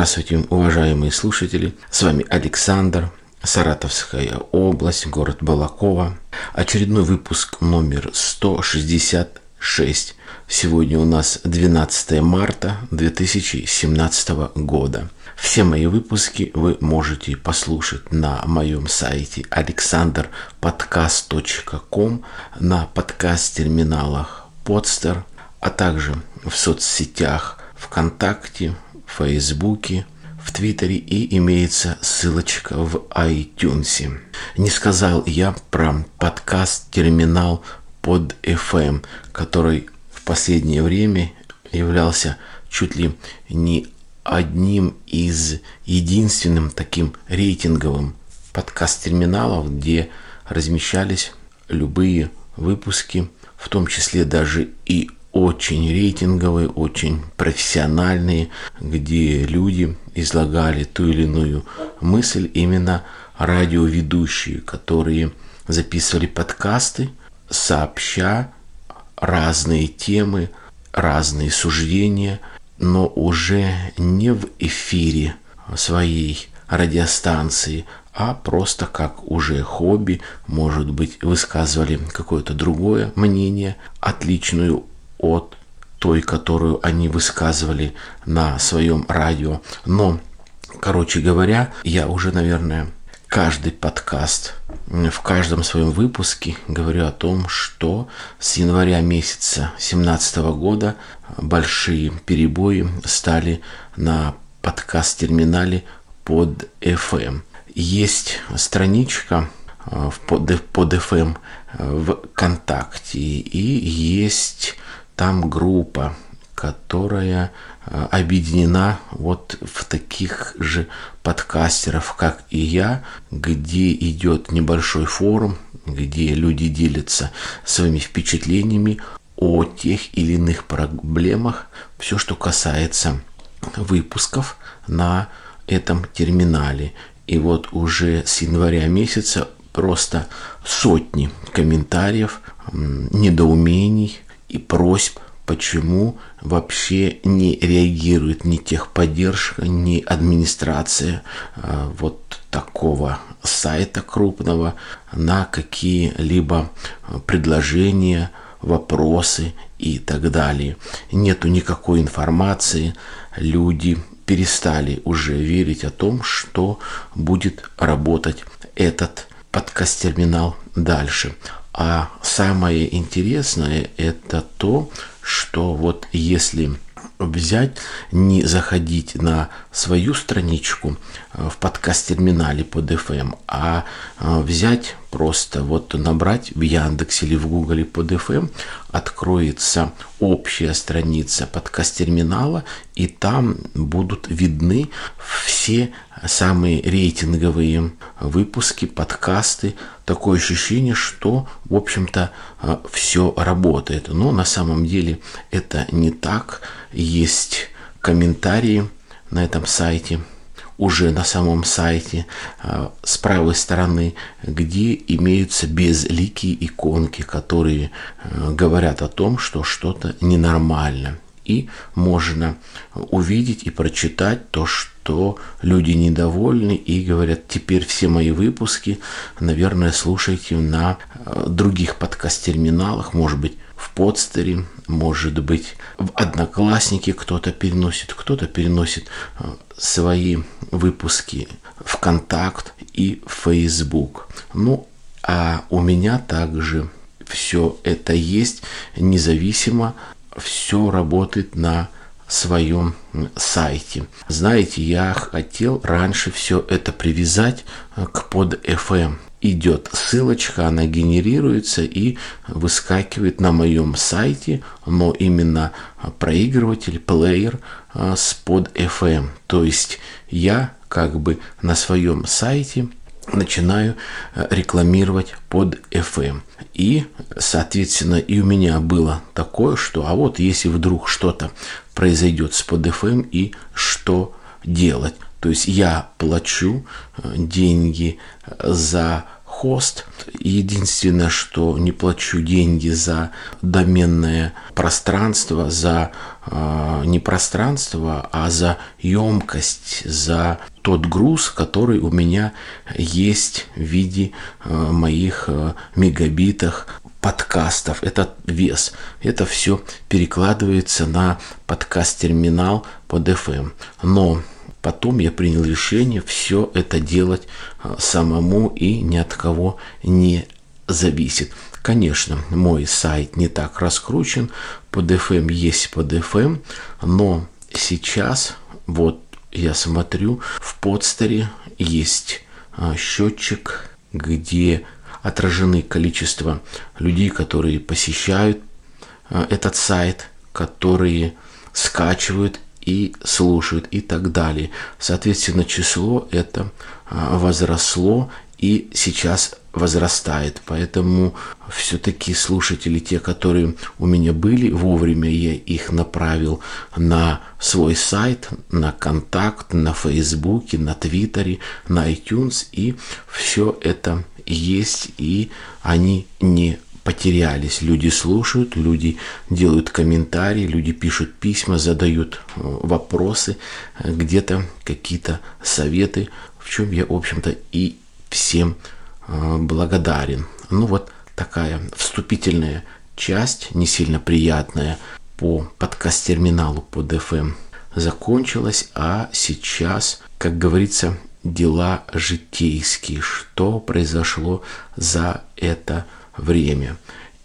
Здравствуйте, уважаемые слушатели. С вами Александр, Саратовская область, город Балакова. Очередной выпуск номер 166. Сегодня у нас 12 марта 2017 года. Все мои выпуски вы можете послушать на моем сайте alexanderpodcast.com, на подкаст-терминалах Podster, а также в соцсетях ВКонтакте, Фейсбуке, в Твиттере и имеется ссылочка в iTunes. Не сказал я про подкаст-терминал под FM, который в последнее время являлся чуть ли не одним из единственным таким рейтинговым подкаст-терминалов, где размещались любые выпуски, в том числе даже и очень рейтинговые, очень профессиональные, где люди излагали ту или иную мысль, именно радиоведущие, которые записывали подкасты, сообща разные темы, разные суждения, но уже не в эфире своей радиостанции, а просто как уже хобби, может быть, высказывали какое-то другое мнение, отличную от той, которую они высказывали на своем радио. Но, короче говоря, я уже, наверное, каждый подкаст, в каждом своем выпуске говорю о том, что с января месяца 2017 года большие перебои стали на подкаст-терминале под FM. Есть страничка э, под, под FM в ВКонтакте и есть там группа, которая э, объединена вот в таких же подкастеров, как и я, где идет небольшой форум, где люди делятся своими впечатлениями о тех или иных проблемах, все, что касается выпусков на этом терминале. И вот уже с января месяца просто сотни комментариев, недоумений, и просьб, почему вообще не реагирует ни техподдержка, ни администрация а, вот такого сайта крупного на какие-либо предложения, вопросы и так далее. Нету никакой информации, люди перестали уже верить о том, что будет работать этот подкаст-терминал дальше. А самое интересное это то, что вот если взять, не заходить на свою страничку э, в подкаст-терминале под FM, а э, взять просто вот набрать в Яндексе или в Гугле под FM, откроется общая страница подкаст-терминала, и там будут видны все самые рейтинговые выпуски, подкасты. Такое ощущение, что, в общем-то, э, все работает. Но на самом деле это не так. Есть комментарии на этом сайте, уже на самом сайте э, с правой стороны, где имеются безликие иконки, которые э, говорят о том, что что-то ненормально. И можно увидеть и прочитать то, что люди недовольны и говорят, теперь все мои выпуски, наверное, слушайте на э, других подкаст-терминалах, может быть, в подстере, может быть, в Одноклассники кто-то переносит, кто-то переносит э, свои выпуски в Контакт и в Facebook. Ну, а у меня также все это есть, независимо, все работает на своем сайте. Знаете, я хотел раньше все это привязать э, к под FM. Идет ссылочка, она генерируется и выскакивает на моем сайте, но именно проигрыватель, плеер э, с под FM. То есть я как бы на своем сайте начинаю э, рекламировать под FM. И, соответственно, и у меня было такое, что а вот если вдруг что-то произойдет с под FM и что делать. То есть я плачу э, деньги за хост. Единственное, что не плачу деньги за доменное пространство, за э, не пространство, а за емкость, за тот груз, который у меня есть в виде э, моих э, мегабитах подкастов, это вес. Это все перекладывается на подкаст-терминал под FM. Но Потом я принял решение все это делать а, самому и ни от кого не зависит. Конечно, мой сайт не так раскручен, под FM есть под FM, но сейчас вот я смотрю, в подстере есть а, счетчик, где отражены количество людей, которые посещают а, этот сайт, которые скачивают и слушают и так далее. Соответственно, число это а, возросло и сейчас возрастает. Поэтому все-таки слушатели, те, которые у меня были, вовремя я их направил на свой сайт, на контакт, на Фейсбуке, на Твиттере, на iTunes. И все это есть, и они не потерялись. Люди слушают, люди делают комментарии, люди пишут письма, задают э, вопросы, где-то какие-то советы, в чем я, в общем-то, и всем э, благодарен. Ну вот такая вступительная часть, не сильно приятная по подкаст-терминалу под FM закончилась, а сейчас, как говорится, дела житейские, что произошло за это время.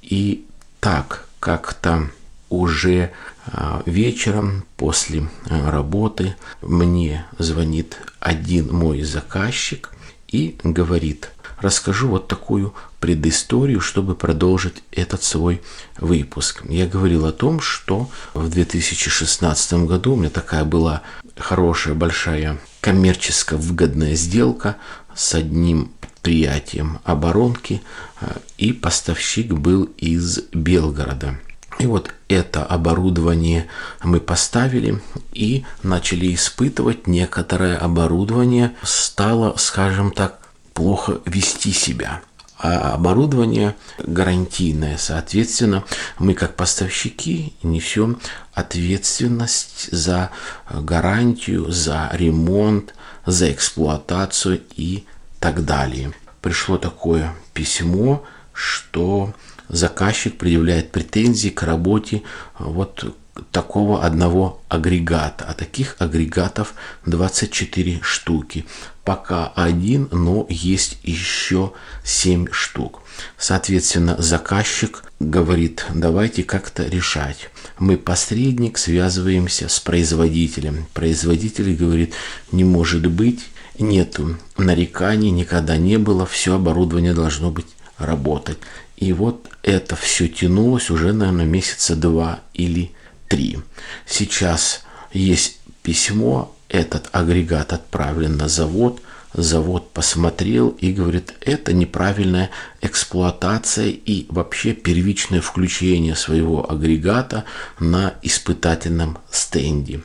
И так как-то уже а, вечером после а, работы мне звонит один мой заказчик и говорит, расскажу вот такую предысторию, чтобы продолжить этот свой выпуск. Я говорил о том, что в 2016 году у меня такая была хорошая, большая коммерческо выгодная сделка с одним предприятием оборонки, э, и поставщик был из Белгорода. И вот это оборудование мы поставили и начали испытывать. Некоторое оборудование стало, скажем так, плохо вести себя. А оборудование гарантийное, соответственно, мы как поставщики несем ответственность за гарантию, за ремонт, за эксплуатацию и так далее. Пришло такое письмо, что заказчик предъявляет претензии к работе вот такого одного агрегата. А таких агрегатов 24 штуки. Пока один, но есть еще 7 штук. Соответственно, заказчик говорит, давайте как-то решать. Мы посредник, связываемся с производителем. Производитель говорит, не может быть, нету нареканий, никогда не было, все оборудование должно быть работать. И вот это все тянулось уже, наверное, месяца два или три. Сейчас есть письмо, этот агрегат отправлен на завод, завод посмотрел и говорит, это неправильная эксплуатация и вообще первичное включение своего агрегата на испытательном стенде.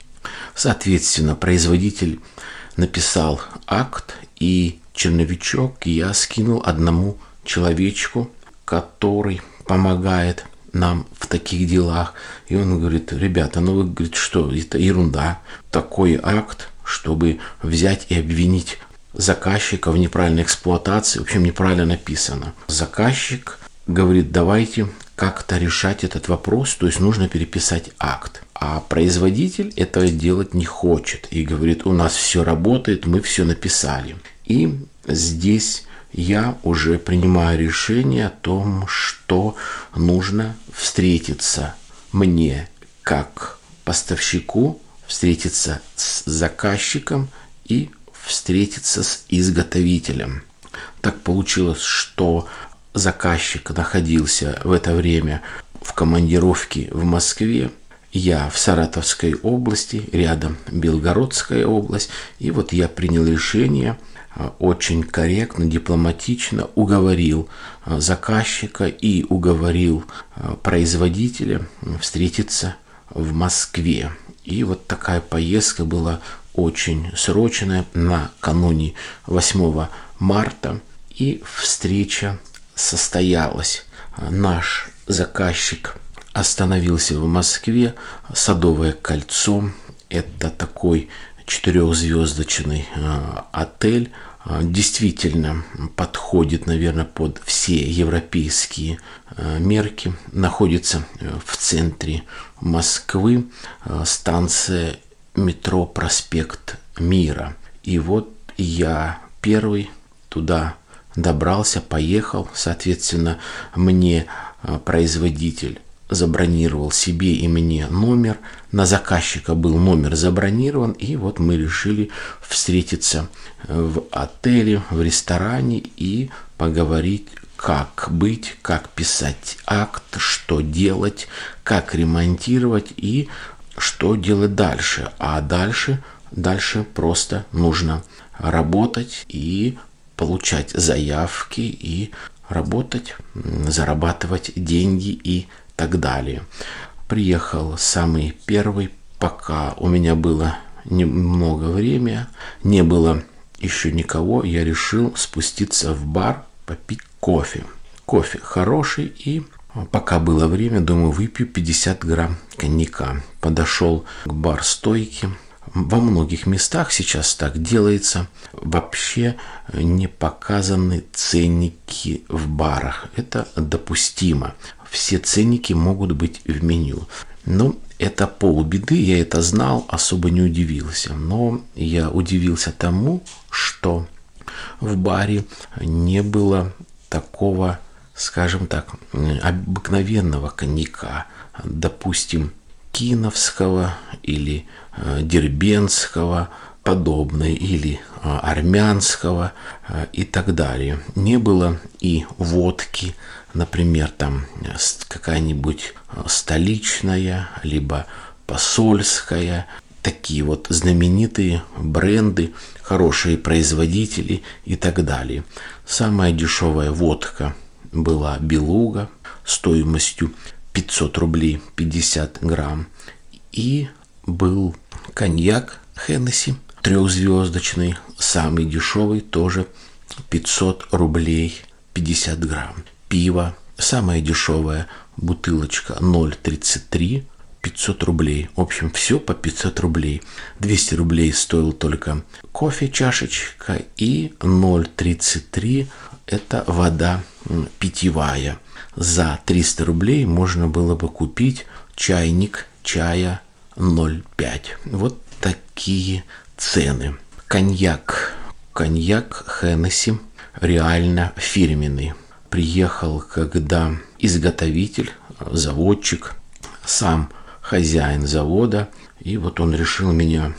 Соответственно, производитель написал акт, и черновичок я скинул одному человечку, который помогает нам в таких делах. И он говорит, ребята, ну вы говорите, что это ерунда. Такой акт, чтобы взять и обвинить заказчика в неправильной эксплуатации, в общем, неправильно написано. Заказчик говорит, давайте как-то решать этот вопрос, то есть нужно переписать акт. А производитель этого делать не хочет и говорит, у нас все работает, мы все написали. И здесь я уже принимаю решение о том, что нужно встретиться мне как поставщику, встретиться с заказчиком и встретиться с изготовителем. Так получилось, что заказчик находился в это время в командировке в Москве, я в Саратовской области, рядом Белгородская область. И вот я принял решение, а, очень корректно, дипломатично уговорил а, заказчика и уговорил а, производителя встретиться в Москве. И вот такая поездка была очень срочная накануне 8 марта. И встреча состоялась. Наш заказчик остановился в Москве. Садовое кольцо. Это такой четырехзвездочный э, отель э, действительно подходит, наверное, под все европейские э, мерки. Находится в центре Москвы, станция метро Проспект Мира. И вот я первый туда добрался, поехал. Соответственно, мне производитель забронировал себе и мне номер. На заказчика был номер забронирован. И вот мы решили встретиться в отеле, в ресторане и поговорить, как быть, как писать акт, что делать, как ремонтировать и что делать дальше. А дальше, дальше просто нужно работать и получать заявки и работать, зарабатывать деньги и так далее. Приехал самый первый, пока у меня было немного времени, не было еще никого, я решил спуститься в бар, попить кофе. Кофе хороший и Пока было время, думаю, выпью 50 грамм коньяка. Подошел к бар-стойке. Во многих местах сейчас так делается. Вообще не показаны ценники в барах. Это допустимо все ценники могут быть в меню. Ну, это полбеды, я это знал, особо не удивился. Но я удивился тому, что в баре не было такого, скажем так, обыкновенного коньяка. Допустим, киновского или э, дербенского, подобной, или э, армянского э, и так далее. Не было и водки, например, там э, какая-нибудь э, столичная, либо посольская, такие вот знаменитые бренды, хорошие производители и так далее. Самая дешевая водка была Белуга стоимостью 500 рублей 50 грамм. И был коньяк Хеннесси трехзвездочный, самый дешевый, тоже 500 рублей 50 грамм пиво, самая дешевая бутылочка 0,33, 500 рублей. В общем, все по 500 рублей. 200 рублей стоил только кофе чашечка и 0,33 это вода питьевая. За 300 рублей можно было бы купить чайник чая 0,5. Вот такие цены. Коньяк. Коньяк Хеннесси реально фирменный приехал, когда изготовитель, заводчик, сам хозяин завода, и вот он решил меня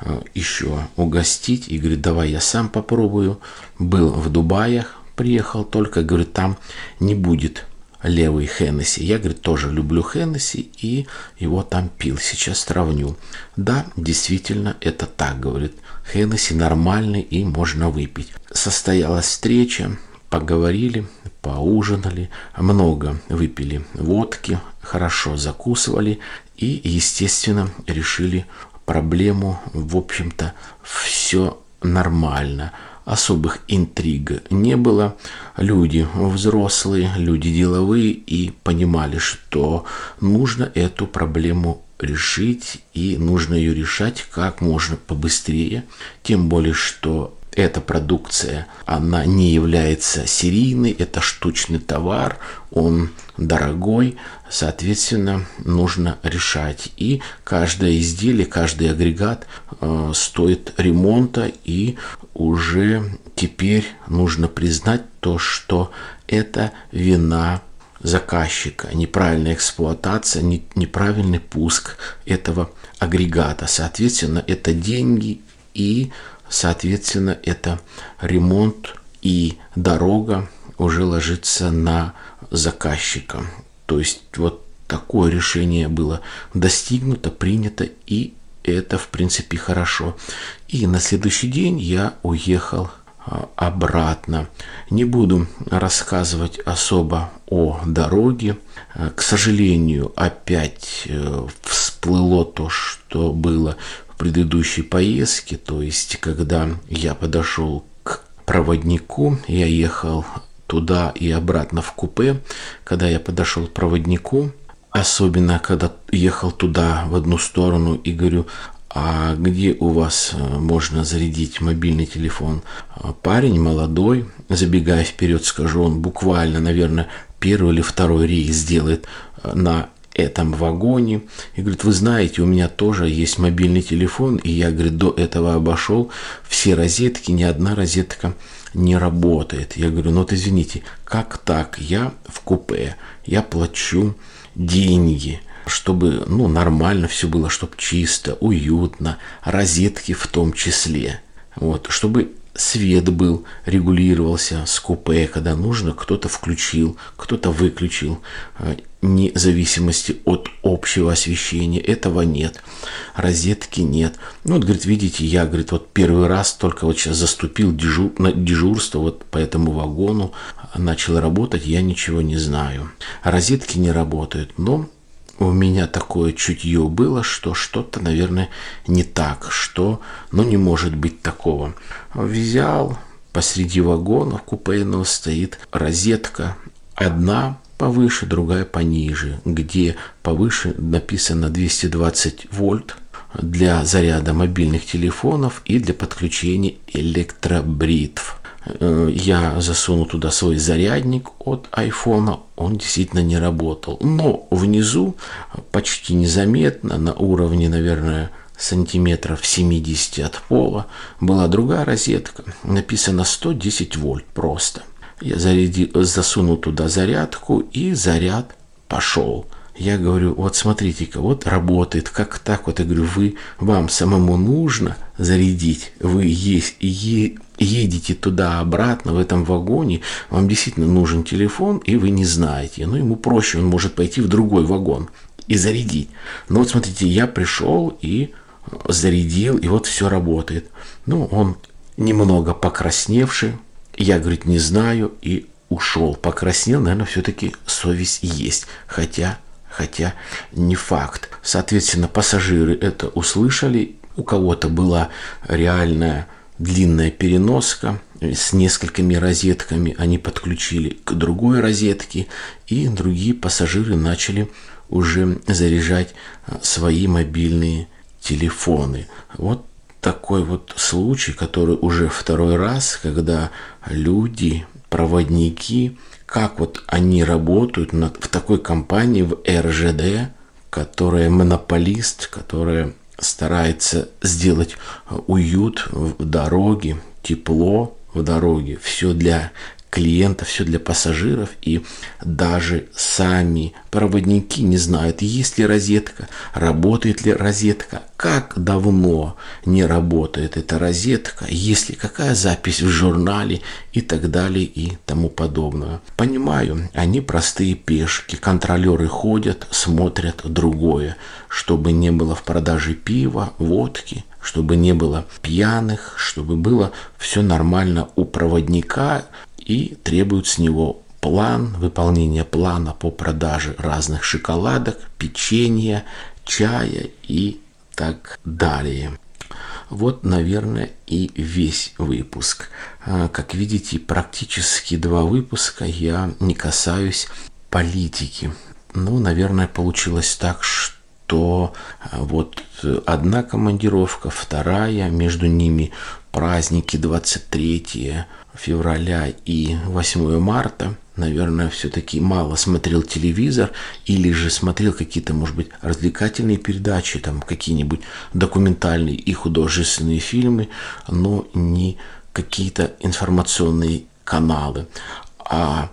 э, еще угостить и говорит, давай я сам попробую. Был в Дубаях, приехал только, говорит, там не будет левый Хеннесси. Я, говорит, тоже люблю Хеннесси и его там пил. Сейчас сравню. Да, действительно, это так, говорит. Хеннесси нормальный и можно выпить. Состоялась встреча, поговорили, поужинали, много выпили водки, хорошо закусывали и, естественно, решили проблему, в общем-то, все нормально. Особых интриг не было. Люди взрослые, люди деловые и понимали, что нужно эту проблему решить и нужно ее решать как можно побыстрее. Тем более, что эта продукция, она не является серийной, это штучный товар, он дорогой, соответственно, нужно решать. И каждое изделие, каждый агрегат э, стоит ремонта, и уже теперь нужно признать то, что это вина заказчика, неправильная эксплуатация, неправильный пуск этого агрегата. Соответственно, это деньги и Соответственно, это ремонт и дорога уже ложится на заказчика. То есть вот такое решение было достигнуто, принято, и это, в принципе, хорошо. И на следующий день я уехал а, обратно. Не буду рассказывать особо о дороге. А, к сожалению, опять э, всплыло то, что было предыдущей поездке, то есть когда я подошел к проводнику. Я ехал туда и обратно в купе. Когда я подошел к проводнику, особенно когда ехал туда в одну сторону и говорю, а где у вас э, можно зарядить мобильный телефон? А парень молодой, забегая вперед, скажу, он буквально, наверное, первый или второй рейс сделает э, на этом вагоне. И говорит, вы знаете, у меня тоже есть мобильный телефон, и я, говорит, до этого обошел все розетки, ни одна розетка не работает. Я говорю, ну вот извините, как так? Я в купе, я плачу деньги, чтобы ну, нормально все было, чтобы чисто, уютно, розетки в том числе. Вот, чтобы свет был, регулировался с купе, когда нужно, кто-то включил, кто-то выключил, э, вне зависимости от общего освещения. Этого нет. Розетки нет. Ну, вот, говорит, видите, я, говорит, вот первый раз только вот сейчас заступил дежур, на дежурство вот по этому вагону, начал работать, я ничего не знаю. Розетки не работают, но у меня такое чутье было, что что-то, наверное, не так, что, ну, не может быть такого. Взял, посреди вагона купейного стоит розетка, одна повыше, другая пониже, где повыше написано 220 вольт для заряда мобильных телефонов и для подключения электробритв. Э, я засунул туда свой зарядник от айфона, он действительно не работал. Но внизу почти незаметно, на уровне, наверное, сантиметров 70 от пола, была другая розетка, написано 110 вольт просто. Я зарядил, засунул туда зарядку, и заряд пошел. Я говорю, вот смотрите-ка, вот работает, как так вот, я говорю, вы, вам самому нужно зарядить, вы есть, е, едете туда-обратно в этом вагоне, вам действительно нужен телефон, и вы не знаете, ну ему проще, он может пойти в другой вагон и зарядить. Но вот смотрите, я пришел и зарядил, и вот все работает. Ну, он немного покрасневший, я, говорит, не знаю, и ушел. Покраснел, наверное, все-таки совесть есть. Хотя хотя не факт. Соответственно, пассажиры это услышали, у кого-то была реальная длинная переноска с несколькими розетками, они подключили к другой розетке, и другие пассажиры начали уже заряжать а, свои мобильные телефоны. Вот такой вот случай, который уже второй раз, когда люди, проводники как вот они работают в такой компании, в РЖД, которая монополист, которая старается сделать уют в дороге, тепло в дороге, все для клиентов, все для пассажиров, и даже сами проводники не знают, есть ли розетка, работает ли розетка, как давно не работает эта розетка, есть ли какая запись в журнале и так далее и тому подобное. Понимаю, они простые пешки, контролеры ходят, смотрят другое, чтобы не было в продаже пива, водки, чтобы не было пьяных, чтобы было все нормально у проводника, и требуют с него план, выполнение плана по продаже разных шоколадок, печенья, чая и так далее. Вот, наверное, и весь выпуск. А, как видите, практически два выпуска я не касаюсь политики. Ну, наверное, получилось так, что а, вот одна командировка, вторая, между ними праздники 23 февраля и 8 марта, наверное, все-таки мало смотрел телевизор или же смотрел какие-то, может быть, развлекательные передачи, там какие-нибудь документальные и художественные фильмы, но не какие-то информационные каналы. А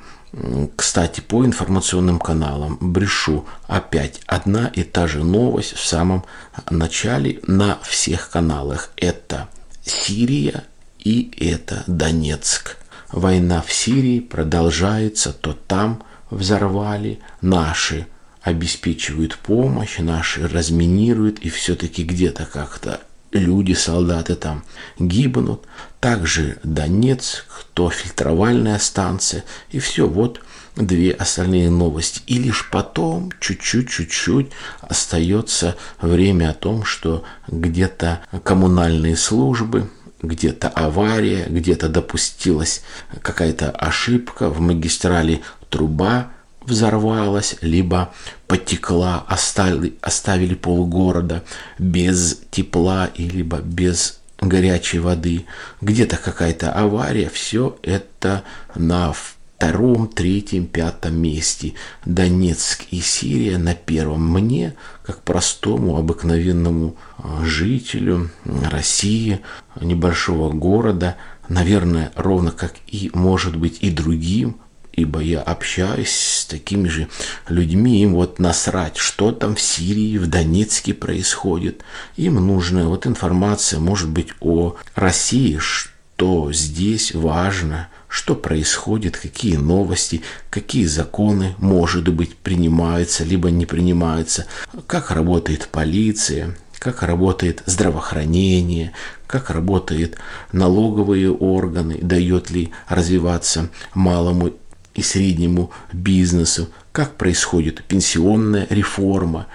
кстати, по информационным каналам брешу опять одна и та же новость в самом начале на всех каналах. Это Сирия и это Донецк. Война в Сирии продолжается, то там взорвали, наши обеспечивают помощь, наши разминируют, и все-таки где-то как-то люди, солдаты там гибнут. Также Донецк, то фильтровальная станция, и все, вот две остальные новости. И лишь потом, чуть-чуть, чуть-чуть остается время о том, что где-то коммунальные службы где-то авария, где-то допустилась какая-то ошибка в магистрали труба взорвалась, либо потекла, оставили, оставили полгорода без тепла, либо без горячей воды, где-то какая-то авария, все это на втором, третьем, пятом месте. Донецк и Сирия на первом. Мне, как простому, обыкновенному а, жителю России, небольшого города, наверное, ровно как и, может быть, и другим, ибо я общаюсь с такими же людьми, им вот насрать, что там в Сирии, в Донецке происходит. Им нужна вот информация, может быть, о России, что здесь важно – что происходит, какие новости, какие законы, может быть, принимаются, либо не принимаются, как работает полиция, как работает здравоохранение, как работают налоговые органы, дает ли развиваться малому и среднему бизнесу, как происходит пенсионная реформа,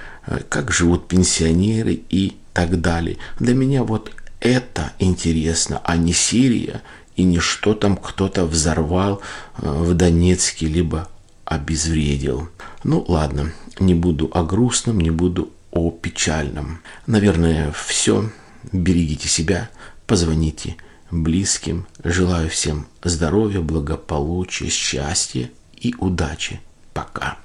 как живут пенсионеры и так далее. Для меня вот это интересно, а не Сирия и не что там кто-то взорвал э, в Донецке, либо обезвредил. Ну ладно, не буду о грустном, не буду о печальном. Наверное, все. Берегите себя, позвоните близким. Желаю всем здоровья, благополучия, счастья и удачи. Пока.